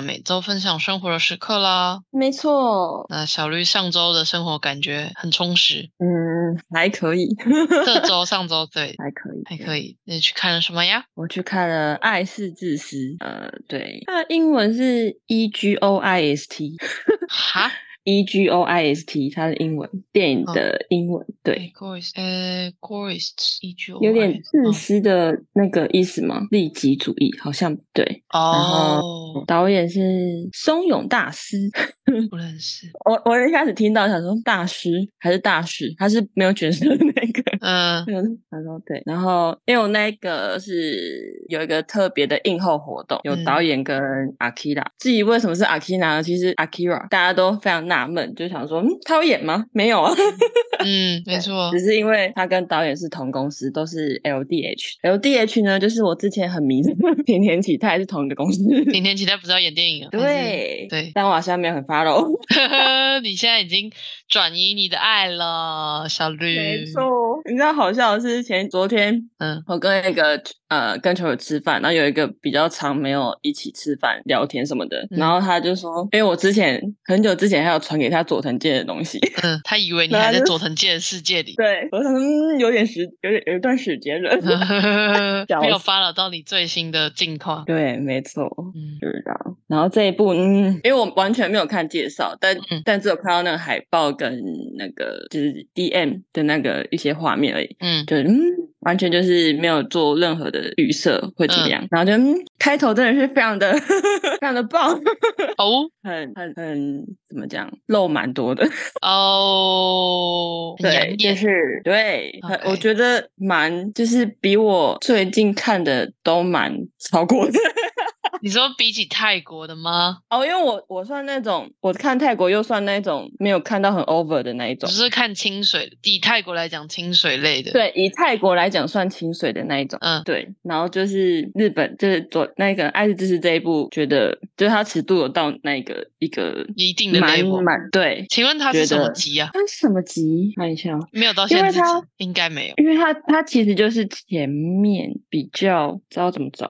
每周分享生活的时刻啦。没错，那小绿上周的生活感觉很充实，嗯，还可以，这周、上周对还可以，还可以。你去看了什么呀？我去看了《爱是自私》，呃，对，它的英文是 E G O I S T。哈 E G O I S T，它的英文电影哦的英文，对，，egoist，呃，egoist，有点自私的那个意思吗？利己主义，好像不对。哦，导演是松永大师，不认识。我我一开始听到想说大师还是大师，他是没有角色的那个。嗯嗯，他说对，然后因为我那个是有一个特别的映后活动，有嗯导演跟 Akira。至于为什么是 Akira 呢？其实 Akira 大家都非常纳闷，就想说，嗯，他会演吗？没有啊，嗯，没错只。是因为他跟导演是同公司，都是 LDH。LDH 呢，就是我之前很迷的田田启泰是同一个公司。明天期待不是要演电影了？还是对对但我好像没有很 follow。你现在已经转移你的爱了，小绿。没错，你知道好笑的是前昨天嗯我跟那个呃跟球友吃饭，然后有一个比较长没有一起吃饭聊天什么的，嗯然后他就说，因为我之前很久之前还有传给他佐藤健的东西，嗯，他以为你还在佐藤健的世界里，对我想说、嗯、有点时有点有一段时间了，没有死发了到你最新的近况。对，没错。嗯。就是这样，然后这一部，嗯，因为我完全没有看介绍，但、嗯。但只有看到那个海报跟那个就是 DM 的那个一些画面而已，嗯。就嗯，完全就是没有做任何的预设会怎么样，然后就嗯，开头真的是非常的 非常的棒，哦 很很很怎么讲，漏蛮多的，哦，对，养眼。就是对，我觉得蛮就是比我最近看的都蛮超过的。你说比起泰国的吗？哦，因为我我算那种，我看泰国又算那种没有看到很 over 的那一种只。是看清水，以泰国来讲清水类的。，对，以泰国来讲算清水的那一种。嗯对，然后就是日本，就是左那个《爱是知识》这一部，觉得就是它尺度有到那个一个一定的蛮 level。蛮对。请问它是什么级啊？它是什么级？看一下哦，没有到因为限制级它，应该没有。因为它它其实就是前面比较知道怎么找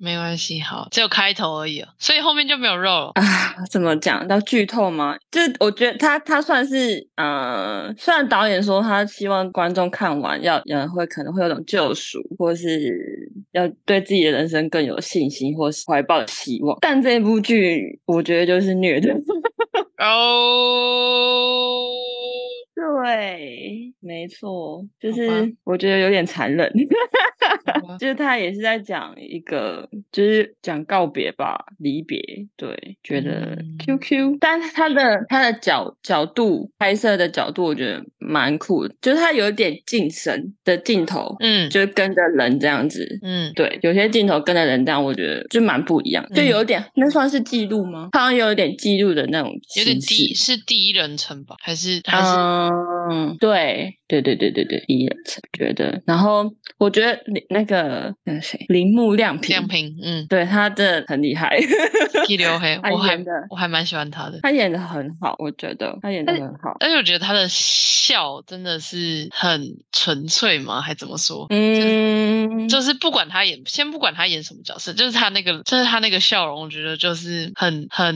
没关系，好，只有开头而已哦，所以后面就没有肉了。啊，怎么讲？到剧透吗？就是我觉得他他算是呃，虽然导演说他希望观众看完要呃会可能会有种救赎，或是要对自己的人生更有信心，或是怀抱希望，但这部剧我觉得就是虐的。哦，对，没错，就是我觉得有点残忍。就是他也是在讲一个，就是讲告别吧，离别。对，觉得嗯 QQ，、但是他的他的角角度拍摄的角度，我觉得蛮酷的，就是他有点近身的镜头，嗯就是跟着人这样子。嗯，对，有些镜头跟着人这样，我觉得就蛮不一样，就嗯有点、那算是记录吗？好像有一点记录的那种有点形式第是第一人称吧？还是还是嗯，对对对对对对，第一人称觉得，然后我觉得林那个那个谁，铃木亮平，亮平？嗯，对他真的很厉害，剃刘黑，我还我还蛮喜欢他的。他演的很好，我觉得他演的很好。但是我觉得他的笑真的是很纯粹嘛，还怎么说？嗯，就是不管他演，先不管他演什么角色，就是他那个，就是他那个笑容，我觉得就是很很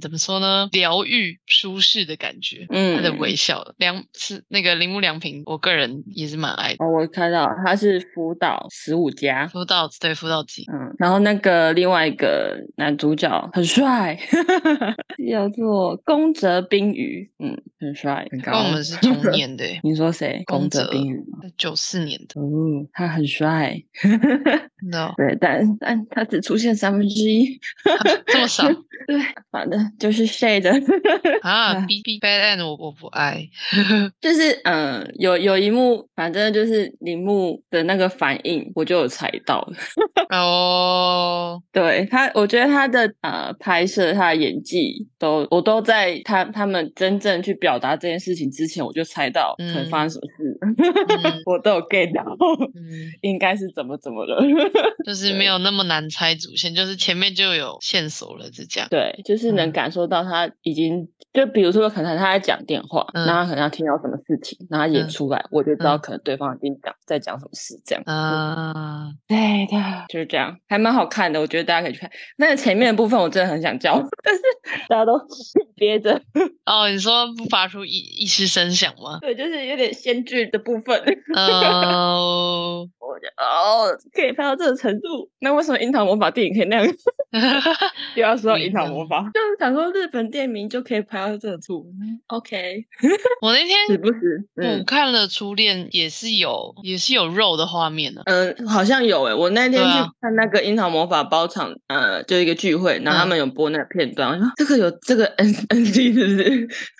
怎么说呢？疗愈、舒适的感觉。嗯他的微笑，良是那个铃木良平，我个人也是蛮爱的。哦，我看到他是福岛十五家。福岛对辅导级，嗯，然后那个另外一个男主角很帅，叫做宫泽冰鱼，嗯，很帅，很高。跟我们是同 年的欸，你说谁？宫宫泽泽冰鱼吗？九四年的，哦，他很帅。真的哦对，但但他只出现三分之一。这么少 对，反正就是 shade，啊？B B Bad End 我我不爱，就是嗯、呃有有一幕，反正就是铃木的那个反应，我就有猜到。哦，对他，我觉得他的呃拍摄，他的演技都，我都在他他们真正去表达这件事情之前，我就猜到可能发生什么事。嗯我都有 get 到，嗯，应该是怎么怎么了。就是没有那么难猜主线，就是前面就有线索了，是这样。对，就是能嗯感受到他已经，就比如说可能他在讲电话，嗯然后他可能要听到什么事情，然后他演嗯出来，我就知道嗯可能对方已经讲在讲什么事，这样。啊，对的，就是这样，还蛮好看的，我觉得大家可以去看。那个前面的部分我真的很想教，但是大家都憋着。哦，你说不发出一一丝声响吗？对，就是有点先剧的部分。呃，我就哦，可以拍到这个程度，那为什么樱桃魔法电影可以那样？又要说到樱桃魔法，就是想说日本电影名就可以拍到这个程度。嗯 OK，我那天是不是，我嗯看了《初恋》，也是有也是有肉的画面呢。嗯，好像有诶、我那天去看那个樱桃魔法包场，呃，就一个聚会，然后他嗯们有播那个片段，我说这个有这个 N N G 是不是？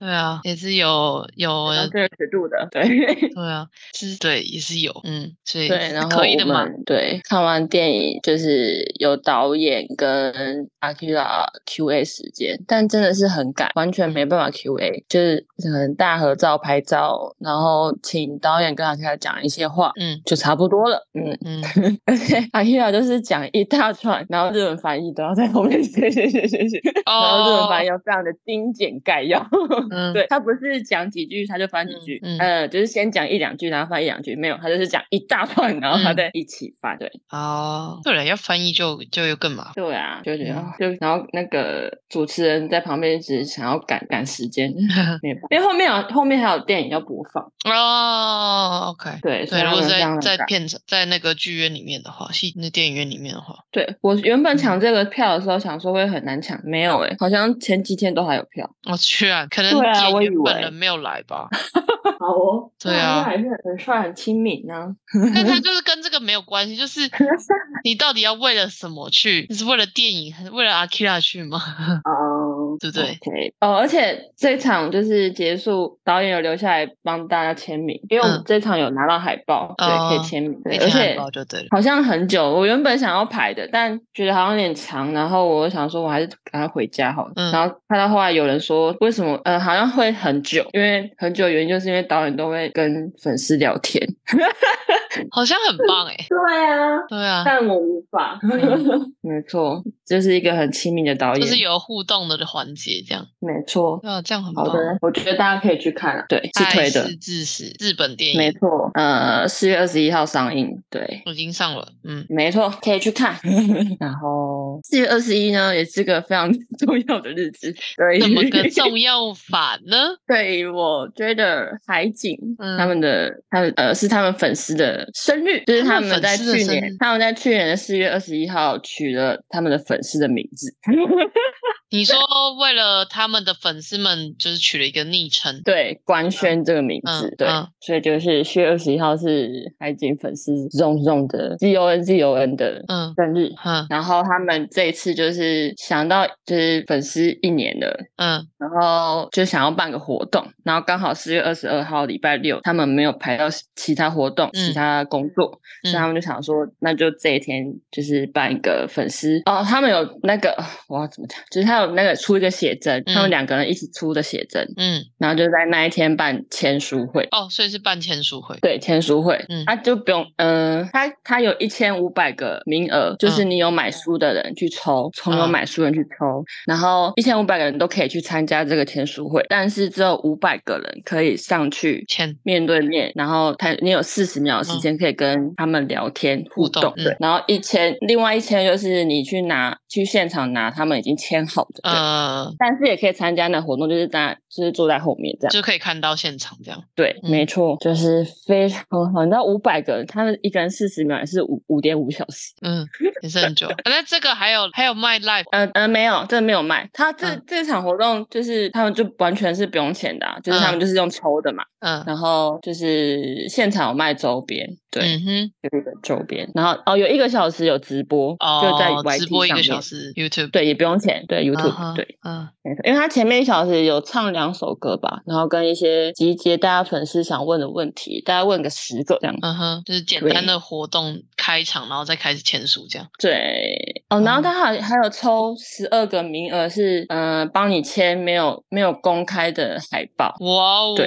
对啊，也是有 有这个尺度的，对。对啊，是对也是有，嗯，所以对，然后我可以的嘛。们对看完电影就是有导演跟 Akira Q&A 时间，但真的是很赶，完全没办法 Q&A，就是可能大合照拍照，然后请导演跟 Akira 讲一些话。嗯就差不多了，嗯，嗯，而且 Akira 就是讲一大串，然后日文翻译都要在后面写写写写写，然后日文翻译哦，又非常的精简概要，嗯。对他不是讲几句他就翻几句，嗯。就是先讲一两句，然后翻一两句，没有，他就是讲一大段，然后他嗯。再一起翻。对，哦，对了，要翻译就就又更麻烦。对啊，就觉得、就然后那个主持人在旁边只是想要赶赶时间，因为后面有后面还有电影要播放，哦，OK，对，所以对，如果在在片场在那个剧院里面的话，戏那电影院里面的话，对我原本嗯。抢这个票的时候想说会很难抢，没有诶、好像前几天都还有票。我去啊，可能演员本人没有来吧，好哦，对啊还是很帅很亲民呢、但他 就是跟这个没有关系，就是 你到底要为了什么去？你是为了电影，还是为了阿 Kira 去吗？哦，对不对哦，而且这场就是结束，导演有留下来帮大家签名，因为我们嗯这场有拿到海报，对，可以哦签名，对，而且报就对了。好像很久，我原本想要排的，但觉得好像有点长，然后我想说我还是赶快回家好了。嗯然后看到后来有人说，为什么呃好像会很久，因为很久的原因就是因为导演都会跟粉丝聊天。好像很棒哎、对啊，对啊，但我无法。没错，这是一个很亲密的导演，就是有互动的环节，这样。没错。对啊，这样很棒。好。的，我觉得大家可以去看啊，对，是推的。爱，是致死日本电影。没错。呃，四月二十一号上映，对，已经上了，嗯，没错，可以去看。然后四月二十一呢，也是个非常重要的日子，对，怎么个重要法呢？对，我觉得海景、嗯。他们的他们呃是他们粉丝的生日，就是他们在去年他们在去年的四月二十一号取了他们的粉丝的名字，你说为了他们的粉丝们，就是取了一个昵称，对，官宣这个名字，对，所以就是四月二十一号是海景粉丝 zong zong 的 Z O N Z O N 的嗯生日。嗯。然后他们这一次就是想到就是粉丝一年了，嗯。然后就想要办个活动，然后刚好四月二十二号礼拜六，他们没有排到其他活动、嗯其他工作，所以他嗯们就想说，那就这一天就是办一个粉丝。哦，他们有那个我要怎么讲，就是他有那个出一个写真，他嗯。们两个人一起出的写真，嗯，然后就在那一天办签书会。哦，所以是办签书会，对签书会，嗯。他就不用，嗯、他他有一千五百个名额，就是嗯。你有买书的人去抽，从有嗯。买书人去抽，然后一千五百个人都可以去参加这个签书会，但是只有五百个人可以上去签。面对面，然后他你有四十秒的时间可以跟他们聊天互动动，对。嗯，然后一千，另外一千就是你去拿去现场拿他们已经签好。呃，但是也可以参加那活动，就是大家就是坐在后面这样。就可以看到现场这样。对，嗯没错，就是非常好。你知道五百个人，他们一个人四十秒也是五五点五小时。嗯，也是很久。那这个还有还有卖 live 呃呃，没有，这没有卖。他这、嗯这场活动就是他们就完全是不用钱的、啊，就是他们就是用抽的嘛。嗯然后就是现场有卖周边，对，嗯哼，有一个周边。然后哦，有一个小时有直播，就在直播一个小。时 YouTube。对，也不用钱，对嗯 YouTube，、哼对，嗯没错，因为他前面一小时有唱两两首歌吧，然后跟一些集结大家粉丝想问的问题，大家问个十个这样。嗯哼，就是简单的活动开场，然后再开始签署这样。对，哦，然后他还还有抽十二个名额是，嗯，帮你签没有没有公开的海报。哇哦，对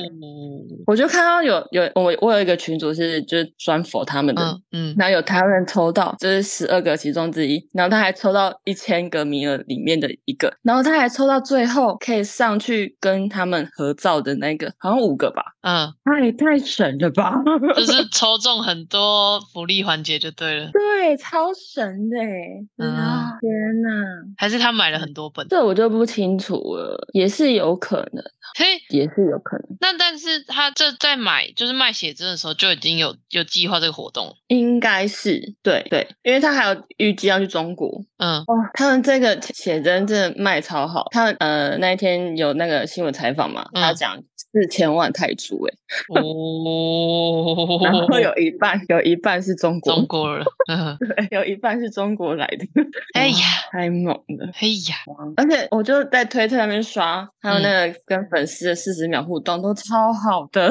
我就看到有有我我有一个群主是就是专佛他们的，嗯嗯，然后有台湾人抽到，这是十二个其中之一，然后他还抽到一千个名额里面的一个，然后他还抽到最后可以上去跟他们合照的那个，好像五个吧，嗯，太太神了吧！就是抽中很多福利环节就对了。对，超神的啊天哪！还是他买了很多本？这我就不清楚了，也是有可能，嘿。也是有可能，那但是他这在买就是卖写真的时候就已经有有计划这个活动。应该是对对，因为他还有预计要去中国嗯哦。他们这个写真真的卖超好，他们呃那一天有那个新闻采访嘛，他嗯讲四千万泰铢哎，哦，然后有一半有一半是中国，中国人，嗯，对，有一半是中国来的，哎呀哇，太猛了。哎呀，而且我就在推特上面刷，还有嗯。那个跟粉丝的四十秒互动都超好的，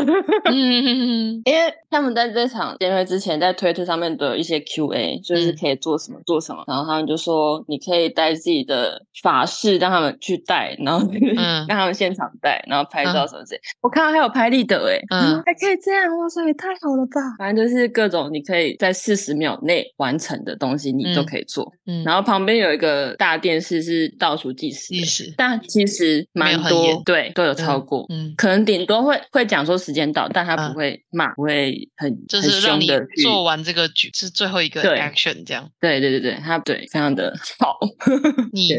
嗯 因为他们在这场见面之前，在推特上面都有一些 Q&A，就是嗯。可以做什么做什么，然后他们就说你可以带自己的法式让他们去带，然后嗯。让他们现场带，然后拍照嗯。什么之类。我看到还有拍立得诶，嗯还可以这样，哇塞，也太好了吧！反正就是各种你可以在四十秒内完成的东西，你都嗯可以做。嗯，然后旁边有一个大电视是倒数计时计时，但其实蛮多，对，都有超过。嗯，可能顶多会会讲说时间到，但他嗯不会骂，不会很很就是让你做完这个局是最后一个 action 这样。对对对对，他对非常的 好。你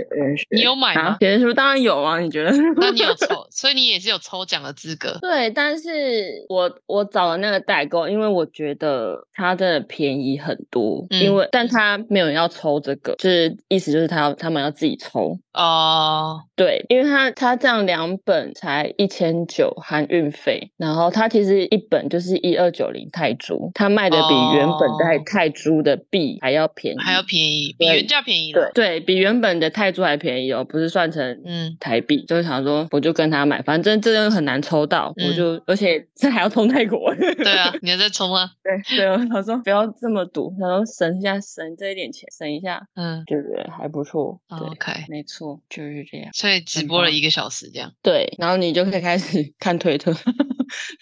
你有买吗？啊写真书当然有啊，你觉得？那你有 抽，所以你也是有抽奖的资格。对，但是我我找了那个代购，因为我觉得它真的便宜很多，因嗯为但他没有人要抽这个，就是意思就是他要他们要自己抽。哦，对，因为他他这样两本才一千九含运费，然后他其实一本就是一二九零泰铢，他卖的比原本在哦泰铢的币还要便宜，还要便宜，比原价便宜对了。对，比原本的泰铢还便宜哦，不是算成嗯台币，就是想说我就跟他买，反正这个很难抽到，我嗯就而且 这还要冲泰国，对啊，你还在冲啊？对对，我想说不要这么赌，他说省一下省这一点钱，省一下，嗯就觉得还不错，对，，OK，没错，就是这样。所以直播了一个小时这样，对，然后你就可以开始 看推特，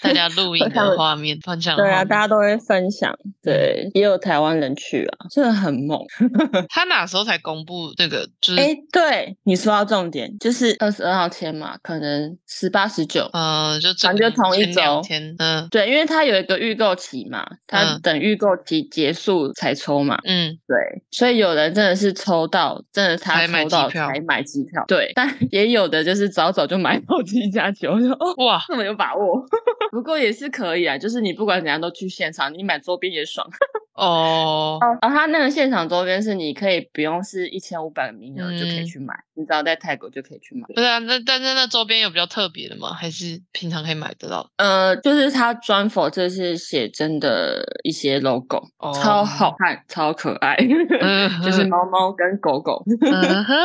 大家录影的画面，分享对啊，大家都会分享，对，也有台湾人去啊，真的很猛。他哪时候才公布这个？就是哎，对，你说到重点，就是二十二号签嘛，可能十八、十九。呃，就这反正就同一周天，嗯对，因为它有一个预购期嘛，它嗯。等预购期结束才抽嘛，嗯，对，所以有人真的是抽到，真的他才买抽到才买机票，对，但 也有的就是早早就买到机加酒，我说哦，哇，这么有把握，不过也是可以啊，就是你不管怎样都去现场，你买周边也爽。哦，哦，然后它那个现场周边是你可以不用是一千五百个名额就可以嗯。去买，你只要在泰国就可以去买。不是啊，那但是那周边有比较特别的吗？还是平常可以买得到？呃，就是它专否这是写真的一些 logo，、哦超好看，超可爱，嗯 就是猫猫跟狗狗。嗯哼，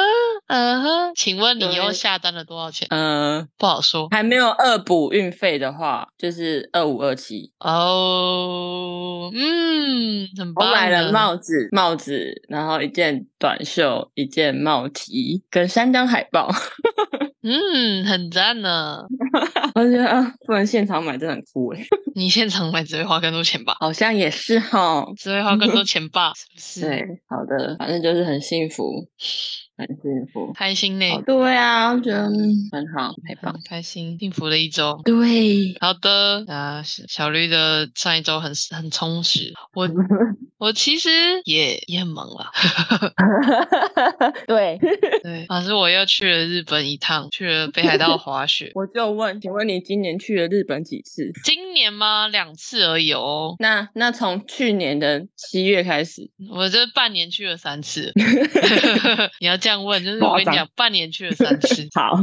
嗯哼，请问你又对下单了多少钱？呃，不好说还没有二补运费的话，就是二五二七。哦。嗯，很棒我棒。买了，帽子，帽子，然后一件短袖，一件帽 T，跟三张海报。嗯，很赞呢。我觉得啊，不能现场买真的很酷哎，你现场买只会花更多钱吧？好像也是哈。只会花更多钱吧？是不是？对，好的，反正就是很幸福，很幸福。开心呢，哦，对啊，我觉得嗯很好，很棒。开心，幸福的一周。对，好的，啊，小小绿的上一周很很充实，我 我其实也也很忙啦，对，对，反正我又去了日本一趟，去了北海道滑雪。我就问，请问你今年去了日本几次？今年吗？两次而已哦。那那从去年的七月开始，我这半年去了三次。你要这样问，就是我跟你讲，半年去了三次。好，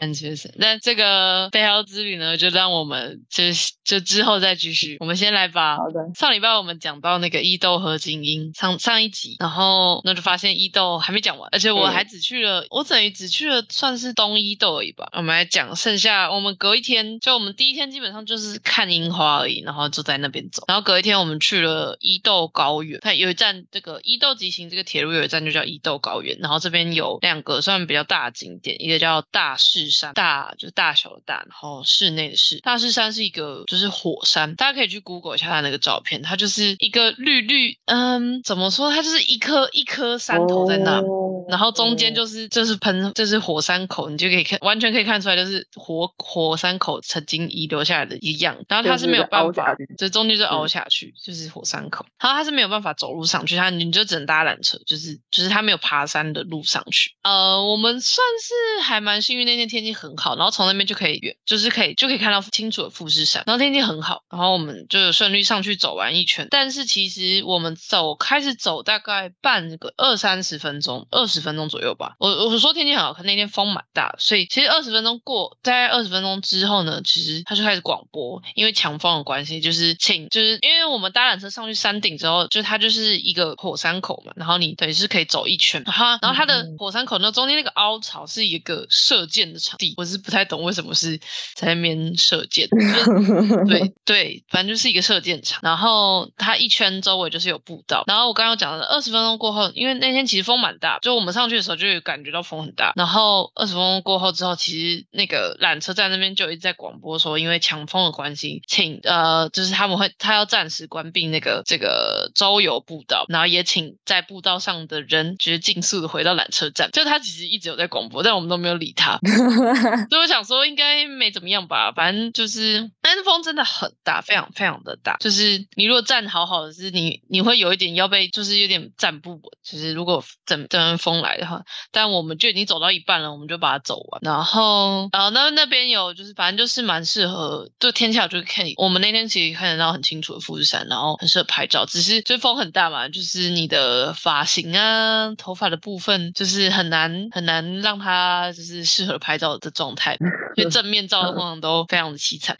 很确实，那这个背豪之旅呢，就让我们就就之后再继续。我们先来把好的，上礼拜我们讲到那个伊豆和精英上上一集，然后那就发现伊豆还没讲完，而且我嗯还只去了，我等于只去了算是东伊豆而已吧。我们来讲剩下，我们隔一天就我们第一天基本上就是看樱花而已，然后就在那边走，然后隔一天我们去了伊豆高原，它有一站这个伊豆急行这个铁路有一站就叫伊豆高原，然后这边有两个算比较大的景点，一个叫大势山，大就是大小的大，然后室内的室。大势山是一个就是火山，大家可以去 Google 一下它那个照片，它就是一个绿绿，嗯，怎么说？它就是一颗一颗山头在那。哦然后中间就是就是喷就是火山口，你就可以看完全可以看出来，就是火火山口曾经遗留下来的一样。然后它是没有办法就是凹下去，就中间就凹嗯下去，就是火山口。然后它是没有办法走路上去，它你就只能搭缆车，就是就是它没有爬山的路上去。呃，我们算是还蛮幸运，那天天气很好，然后从那边就可以远，就是可以就可以看到清楚的富士山，然后天气很好，然后我们就有顺利上去走完一圈。但是其实我们走开始走大概半个二三十分钟，二十分钟左右吧。我我说天气很好，可那天风蛮大，所以其实二十分钟过，大概二十分钟之后呢，其实他就开始广播，因为强风的关系，就是请就是因为我们搭缆车上去山顶之后，就它就是一个火山口嘛，然后你等于是可以走一圈，然后然后它的嗯。火山口那中间那个凹槽是一个射箭的场地，我是不太懂为什么是在那边射箭，对对，反正就是一个射箭场，然后它一圈周围就是有步道，然后我刚刚讲的二十分钟过后，因为那天其实风蛮大，就我们上去的时候就有感觉到风很大，然后二十分钟过后之后，其实那个缆车站那边就一直在广播说，因为强风的关系，请呃就是他们会他要暂时关闭那个这个周游步道，然后也请在步道上的人就是尽速的回到缆车站，就他其实一直有在广播，但我们都没有理他，所以我想说应该没怎么样吧，反正就是，但是风真的很大，非常非常的大。就是你如果站好好的，是你你会有一点要被，就是有点站不稳。就是如果整整阵风来的话，但我们就已经走到一半了，我们就把它走完。然后，然后那那边有就是反正就是蛮适合，就天气好就可以。我们那天其实看得到很清楚的富士山，然后很适合拍照。只是就风很大嘛，就是你的发型啊、头发的部分，就是很难很难让他就是适合拍照的状态。所以正面照通常都非常的凄惨。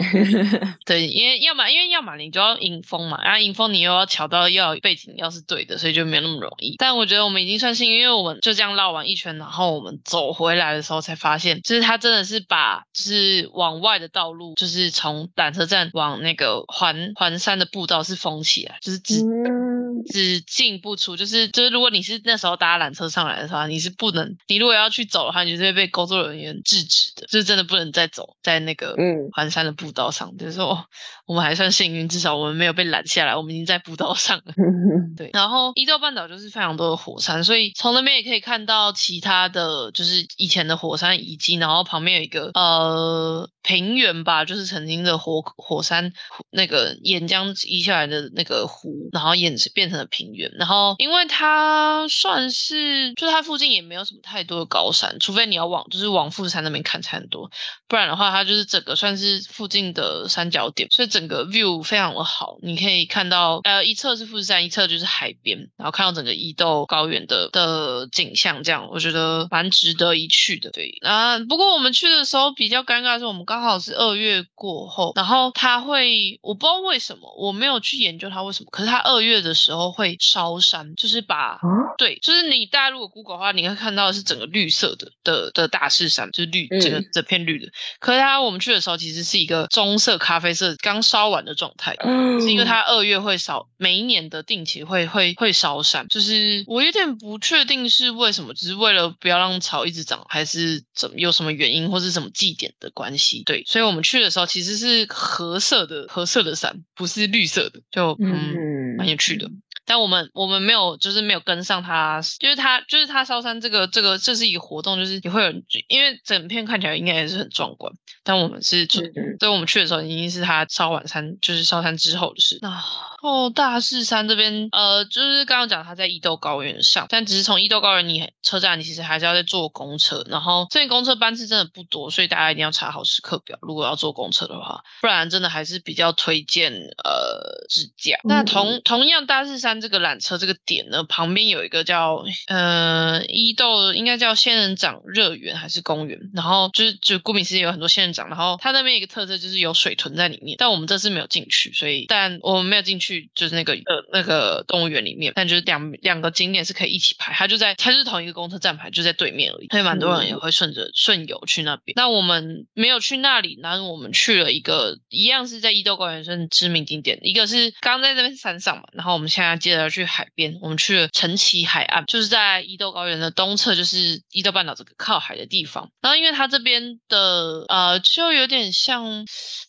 对，因为要么因为要么你就要迎风嘛，然后迎风你又要调到要背景要是对的，所以就没有那么容易。但我觉得我们已经算幸运，因为我们就这样绕完一圈，然后我们走回来的时候才发现，就是他真的是把就是往外的道路，就是从缆车站往那个环环山的步道是封起来，就是只嗯，只进不出，就是就是，如果你是那时候搭缆车上来的话，你是不能，你如果要去走的话，你是会被工作人员制止的，就是真的不能再走在那个嗯环山的步道上。就是说，哦我们还算幸运，至少我们没有被拦下来，我们已经在步道上了。对，然后伊豆半岛就是非常多的火山，所以从那边也可以看到其他的就是以前的火山遗迹，然后旁边有一个呃平原吧，就是曾经的火火山那个岩浆移下来的那个湖，然后演变成了平原。然后因为它算是，就它附近也没有什么太多的高山，除非你要往就是往富士山那边看才很多，不然的话它就是整个算是附近的三角点，所以整个 view 非常的好，你可以看到呃一侧是富士山，一侧就是海边，然后看到整个伊豆高原的的景象，这样我觉得蛮值得一去的。对啊，不过我们去的时候比较尴尬的是，我们刚好是二月过后，然后它会我不知道为什么，我没有去研究它为什么，可是它二月的时候会烧山，就是把啊，对，就是你大家如果 Google 的话，你会看到的是整个绿色的的的大势山，就是绿，整个嗯整片绿的。可是它我们去的时候其实是一个棕色、咖啡色刚烧完的状态。是因为它二月会烧，每一年的定期会会会烧山，就是我有点不确定是为什么，只是为了不要让草一直长，还是怎么有什么原因或是什么祭典的关系？对，所以我们去的时候其实是褐色的褐色的山，不是绿色的，就嗯嗯蛮有趣的。但我们我们没有，就是没有跟上他，就是他就是他烧山这个这个这是一个活动，就是也会有人，因为整片看起来应该也是很壮观，但我们是就嗯对我们去的时候已经是他烧完山，就是烧山之后的事。那后大势山这边，呃，就是刚刚讲它在伊豆高原上，但只是从伊豆高原你车站，你其实还是要再坐公车。然后这边公车班次真的不多，所以大家一定要查好时刻表。如果要坐公车的话，不然真的还是比较推荐呃自驾。那同同样大势山这个缆车这个点呢，旁边有一个叫呃伊豆，应该叫仙人掌热园还是公园？然后就是就顾名思义有很多仙人掌，然后它那边一个特色就是有水豚在里面，但我们这次没有进去，所以但我们没有进去就是那个呃那个动物园里面，但就是两两个景点是可以一起排，它就在它就是同一个公车站牌就在对面而已，所以蛮多人也会顺着顺游去那边。那我们没有去那里，然后我们去了一个一样是在伊豆高原算知名景点，一个是刚在那边山上嘛，然后我们现在接着要去海边，我们去了陈崎海岸，就是在伊豆高原的东侧，就是伊豆半岛这个靠海的地方。然后因为它这边的呃就有点像。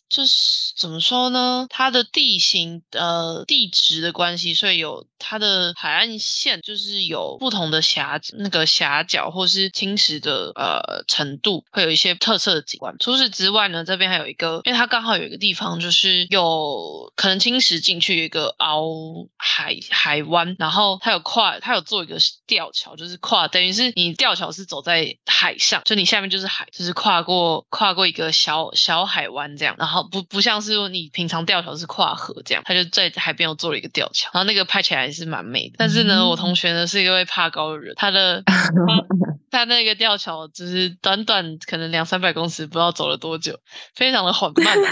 就是怎么说呢？它的地形呃地质的关系，所以有它的海岸线，就是有不同的峡那个峡角或是侵蚀的呃程度，会有一些特色的景观。除此之外呢，这边还有一个，因为它刚好有一个地方，就是有可能侵蚀进去一个凹海海湾，然后它有跨，它有做一个吊桥，就是跨，等于是你吊桥是走在海上，就你下面就是海，就是跨过跨过一个小小海湾这样，然后。不不像是你平常吊桥是跨河这样，他就在海边又做了一个吊桥，然后那个拍起来是蛮美的。但是呢，我同学呢是一位怕高的人，他的 他那个吊桥只是短短可能两三百公尺，不知道走了多久，非常的缓慢。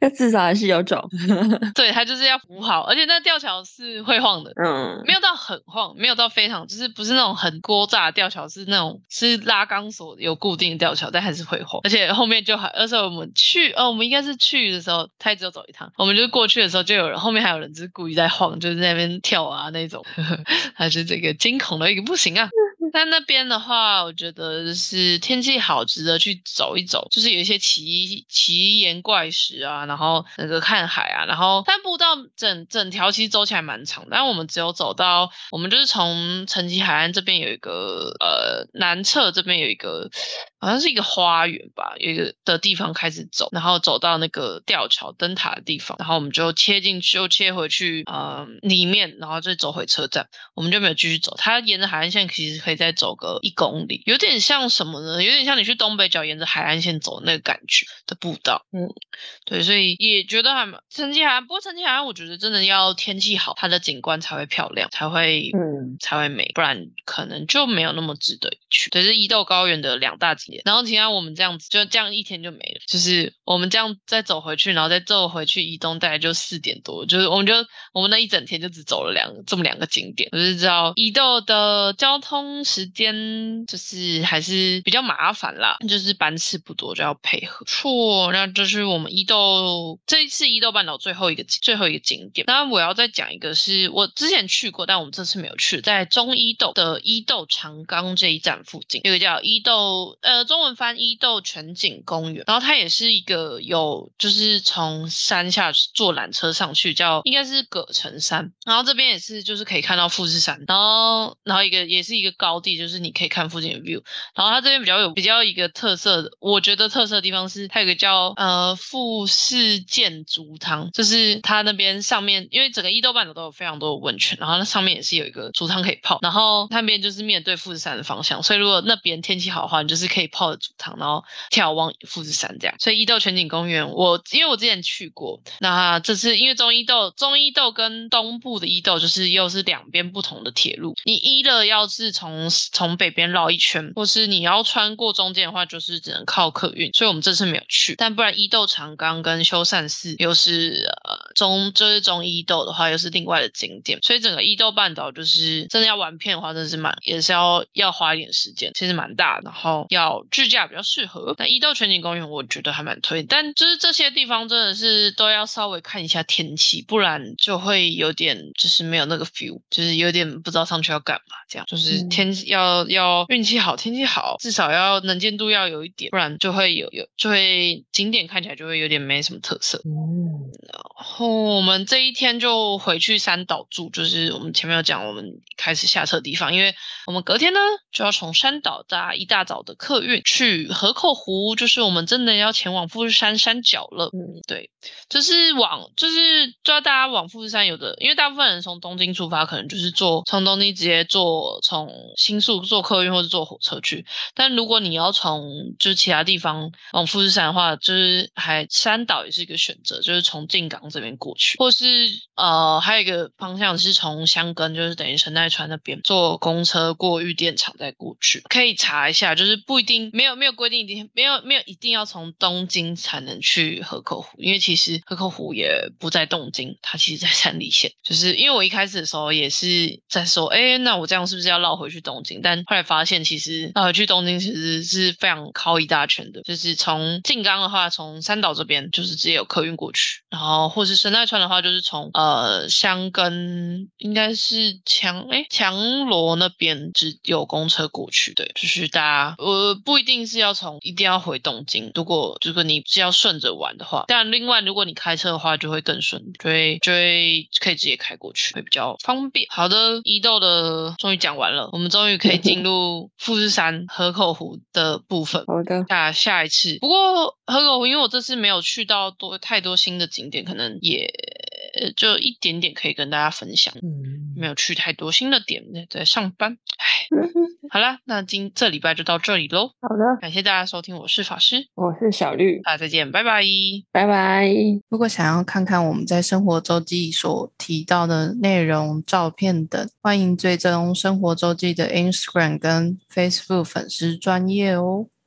那至少还是有走，对他就是要扶好，而且那吊桥是会晃的，嗯，没有到很晃，没有到非常，就是不是那种很锅炸的吊桥，是那种是拉钢索有固定的吊桥，但还是会晃，而且后面就还，而且我们去，哦，我们应该是去的时候，他只有走一趟，我们就过去的时候就有人，后面还有人就是故意在晃，就是在那边跳啊那种，还是这个惊恐的一个不行啊。在那边的话，我觉得是天气好，值得去走一走。就是有一些奇奇岩怪石啊，然后那个看海啊，然后但步道整整条其实走起来蛮长，但我们只有走到我们就是从城崎海岸这边有一个呃南侧这边有一个好像是一个花园吧，有一个的地方开始走，然后走到那个吊桥灯塔的地方，然后我们就切进去又切回去呃里面，然后再走回车站，我们就没有继续走。它沿着海岸线其实可以。再走个一公里，有点像什么呢？有点像你去东北角沿着海岸线走那个感觉的步道。嗯，对，所以也觉得还蛮成绩还不过成绩好像我觉得真的要天气好，它的景观才会漂亮，才会嗯才会美，不然可能就没有那么值得一去。这是伊豆高原的两大景点，然后其他我们这样子就这样一天就没了，就是我们这样再走回去，然后再走回去伊东，大概就四点多，就是我们就我们那一整天就只走了两这么两个景点，我是知道伊豆的交通。时间就是还是比较麻烦啦，就是班次不多就要配合。错，那就是我们伊豆这一次伊豆半岛最后一个最后一个景点。那我要再讲一个，是我之前去过，但我们这次没有去，在中伊豆的伊豆长冈这一站附近，有个叫伊豆呃中文翻伊豆全景公园，然后它也是一个有就是从山下坐缆车上去，叫应该是葛城山，然后这边也是就是可以看到富士山，然后然后一个也是一个高。地就是你可以看附近的 view，然后它这边比较有比较一个特色的，我觉得特色的地方是它有个叫呃富士建筑汤，就是它那边上面因为整个伊豆半岛都有非常多的温泉，然后那上面也是有一个竹汤可以泡，然后那边就是面对富士山的方向，所以如果那边天气好的话，你就是可以泡着煮汤，然后眺望富士山这样。所以伊豆全景公园，我因为我之前去过，那这次因为中伊豆中伊豆跟东部的伊豆就是又是两边不同的铁路，你伊乐要是从从北边绕一圈，或是你要穿过中间的话，就是只能靠客运，所以我们这次没有去。但不然伊豆长冈跟修善寺又是呃中，就是中伊豆的话，又是另外的景点。所以整个伊豆半岛就是真的要玩遍的话，真的是蛮也是要要花一点时间，其实蛮大，然后要自驾比较适合。那伊豆全景公园我觉得还蛮推，但就是这些地方真的是都要稍微看一下天气，不然就会有点就是没有那个 feel，就是有点不知道上去要干嘛，这样就是天。要要运气好，天气好，至少要能见度要有一点，不然就会有有就会景点看起来就会有点没什么特色。嗯，然后我们这一天就回去三岛住，就是我们前面有讲，我们开始下车的地方，因为我们隔天呢就要从山岛搭一大早的客运去河口湖，就是我们真的要前往富士山山脚了。嗯，对，就是往就是叫大家往富士山，有的因为大部分人从东京出发，可能就是坐从东京直接坐从新宿坐客运或者坐火车去，但如果你要从就是其他地方往富士山的话，就是还山岛也是一个选择，就是从静冈这边过去，或是呃还有一个方向是从香根，就是等于神奈川那边坐公车过玉电厂再过去，可以查一下，就是不一定没有没有规定一定没有没有一定要从东京才能去河口湖，因为其实河口湖也不在东京，它其实在山梨县，就是因为我一开始的时候也是在说，哎，那我这样是不是要绕回去东京？但后来发现其实绕回去东京其实是非常靠一大圈的，就是从静冈的话，从三岛这边就是直接有客运过去，然后或是神奈川的话，就是从呃香根应该是强哎强罗那边只有公车过去，对，就是大家呃不一定是要从一定要回东京，如果如果你是要顺着玩的话，但另外如果你开车的话就会更顺，就会就会可以直接开过去，会比较方便。好的，伊豆的终于讲完了，我们终于可以进入富士山河口湖的部分。好的，下下一次，不过河口湖因为我这次没有去到多太多新的景点，可能也就一点点可以跟大家分享。嗯，没有去太多新的点，在上班。唉，好啦，那今这礼拜就到这里喽。好的，感谢大家收听，我是法师，我是小绿，大家再见，拜拜，拜拜。如果想要看看我们在生活周记所提到的内容、照片等，欢迎追踪生活周记的 Instagram 跟 Facebook 粉丝专业哦。